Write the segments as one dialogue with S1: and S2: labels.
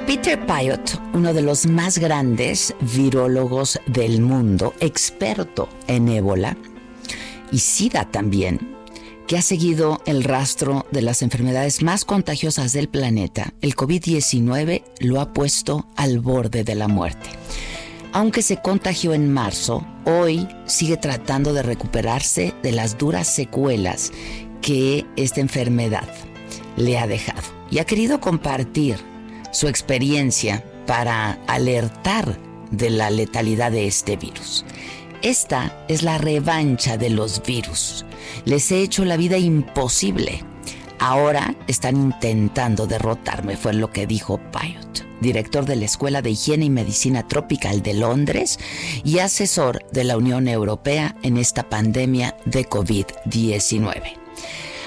S1: Peter Payot, uno de los más grandes virólogos del mundo, experto en ébola y SIDA también, que ha seguido el rastro de las enfermedades más contagiosas del planeta, el COVID-19 lo ha puesto al borde de la muerte. Aunque se contagió en marzo, hoy sigue tratando de recuperarse de las duras secuelas que esta enfermedad le ha dejado y ha querido compartir su experiencia para alertar de la letalidad de este virus. Esta es la revancha de los virus. Les he hecho la vida imposible. Ahora están intentando derrotarme, fue lo que dijo Payot, director de la Escuela de Higiene y Medicina Tropical de Londres y asesor de la Unión Europea en esta pandemia de COVID-19.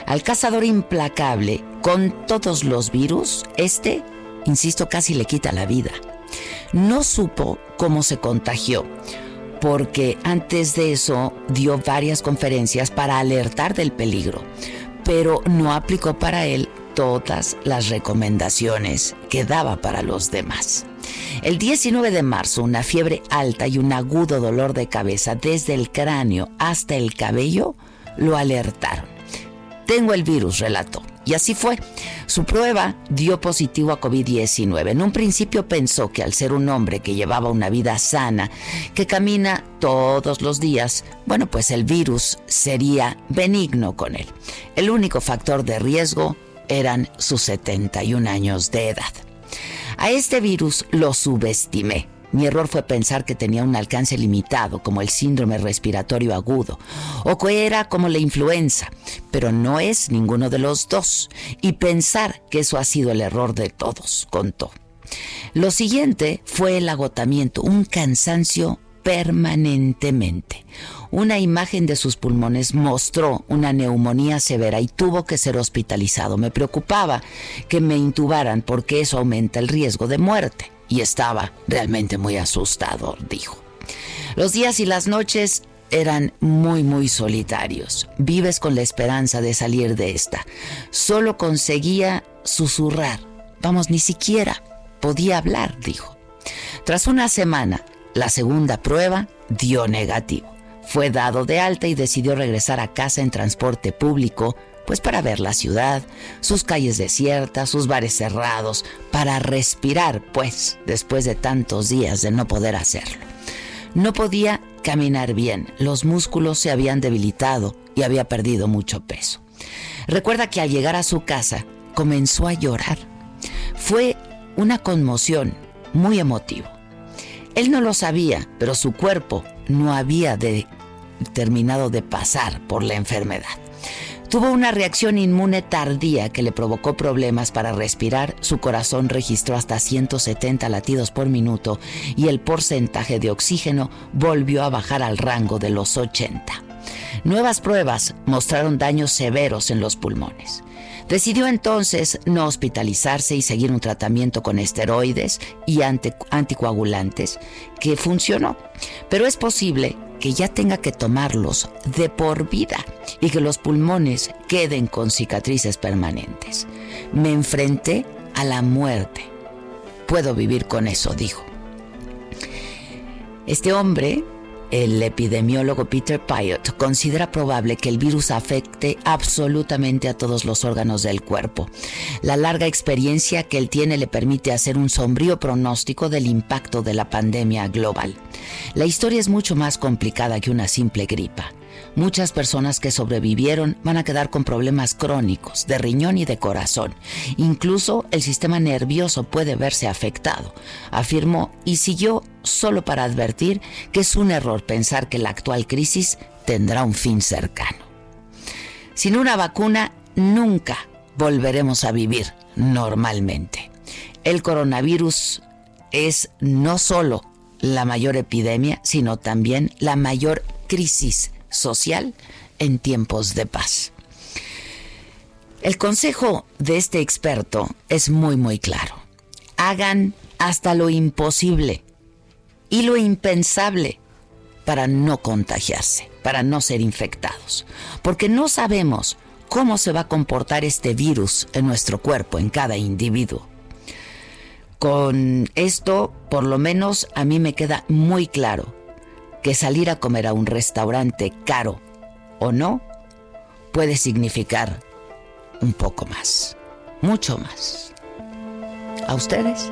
S1: Al cazador implacable con todos los virus, este insisto, casi le quita la vida. No supo cómo se contagió, porque antes de eso dio varias conferencias para alertar del peligro, pero no aplicó para él todas las recomendaciones que daba para los demás. El 19 de marzo, una fiebre alta y un agudo dolor de cabeza desde el cráneo hasta el cabello lo alertaron. Tengo el virus, relató. Y así fue. Su prueba dio positivo a COVID-19. En un principio pensó que al ser un hombre que llevaba una vida sana, que camina todos los días, bueno, pues el virus sería benigno con él. El único factor de riesgo eran sus 71 años de edad. A este virus lo subestimé mi error fue pensar que tenía un alcance limitado, como el síndrome respiratorio agudo, o que era como la influenza, pero no es ninguno de los dos, y pensar que eso ha sido el error de todos, contó. Lo siguiente fue el agotamiento, un cansancio permanentemente. Una imagen de sus pulmones mostró una neumonía severa y tuvo que ser hospitalizado. Me preocupaba que me intubaran porque eso aumenta el riesgo de muerte y estaba realmente muy asustado, dijo. Los días y las noches eran muy, muy solitarios. Vives con la esperanza de salir de esta. Solo conseguía susurrar. Vamos, ni siquiera podía hablar, dijo. Tras una semana, la segunda prueba dio negativo. Fue dado de alta y decidió regresar a casa en transporte público pues para ver la ciudad, sus calles desiertas, sus bares cerrados, para respirar, pues, después de tantos días de no poder hacerlo. No podía caminar bien, los músculos se habían debilitado y había perdido mucho peso. Recuerda que al llegar a su casa comenzó a llorar. Fue una conmoción muy emotivo. Él no lo sabía, pero su cuerpo no había terminado de pasar por la enfermedad. Tuvo una reacción inmune tardía que le provocó problemas para respirar, su corazón registró hasta 170 latidos por minuto y el porcentaje de oxígeno volvió a bajar al rango de los 80. Nuevas pruebas mostraron daños severos en los pulmones. Decidió entonces no hospitalizarse y seguir un tratamiento con esteroides y anticoagulantes que funcionó. Pero es posible que ya tenga que tomarlos de por vida y que los pulmones queden con cicatrices permanentes. Me enfrenté a la muerte. Puedo vivir con eso, dijo. Este hombre el epidemiólogo Peter Pyatt considera probable que el virus afecte absolutamente a todos los órganos del cuerpo. La larga experiencia que él tiene le permite hacer un sombrío pronóstico del impacto de la pandemia global. La historia es mucho más complicada que una simple gripa. Muchas personas que sobrevivieron van a quedar con problemas crónicos de riñón y de corazón. Incluso el sistema nervioso puede verse afectado, afirmó y siguió solo para advertir que es un error pensar que la actual crisis tendrá un fin cercano. Sin una vacuna, nunca volveremos a vivir normalmente. El coronavirus es no solo la mayor epidemia, sino también la mayor crisis social en tiempos de paz. El consejo de este experto es muy muy claro. Hagan hasta lo imposible y lo impensable para no contagiarse, para no ser infectados, porque no sabemos cómo se va a comportar este virus en nuestro cuerpo, en cada individuo. Con esto, por lo menos a mí me queda muy claro que salir a comer a un restaurante caro o no puede significar un poco más, mucho más. ¿A ustedes?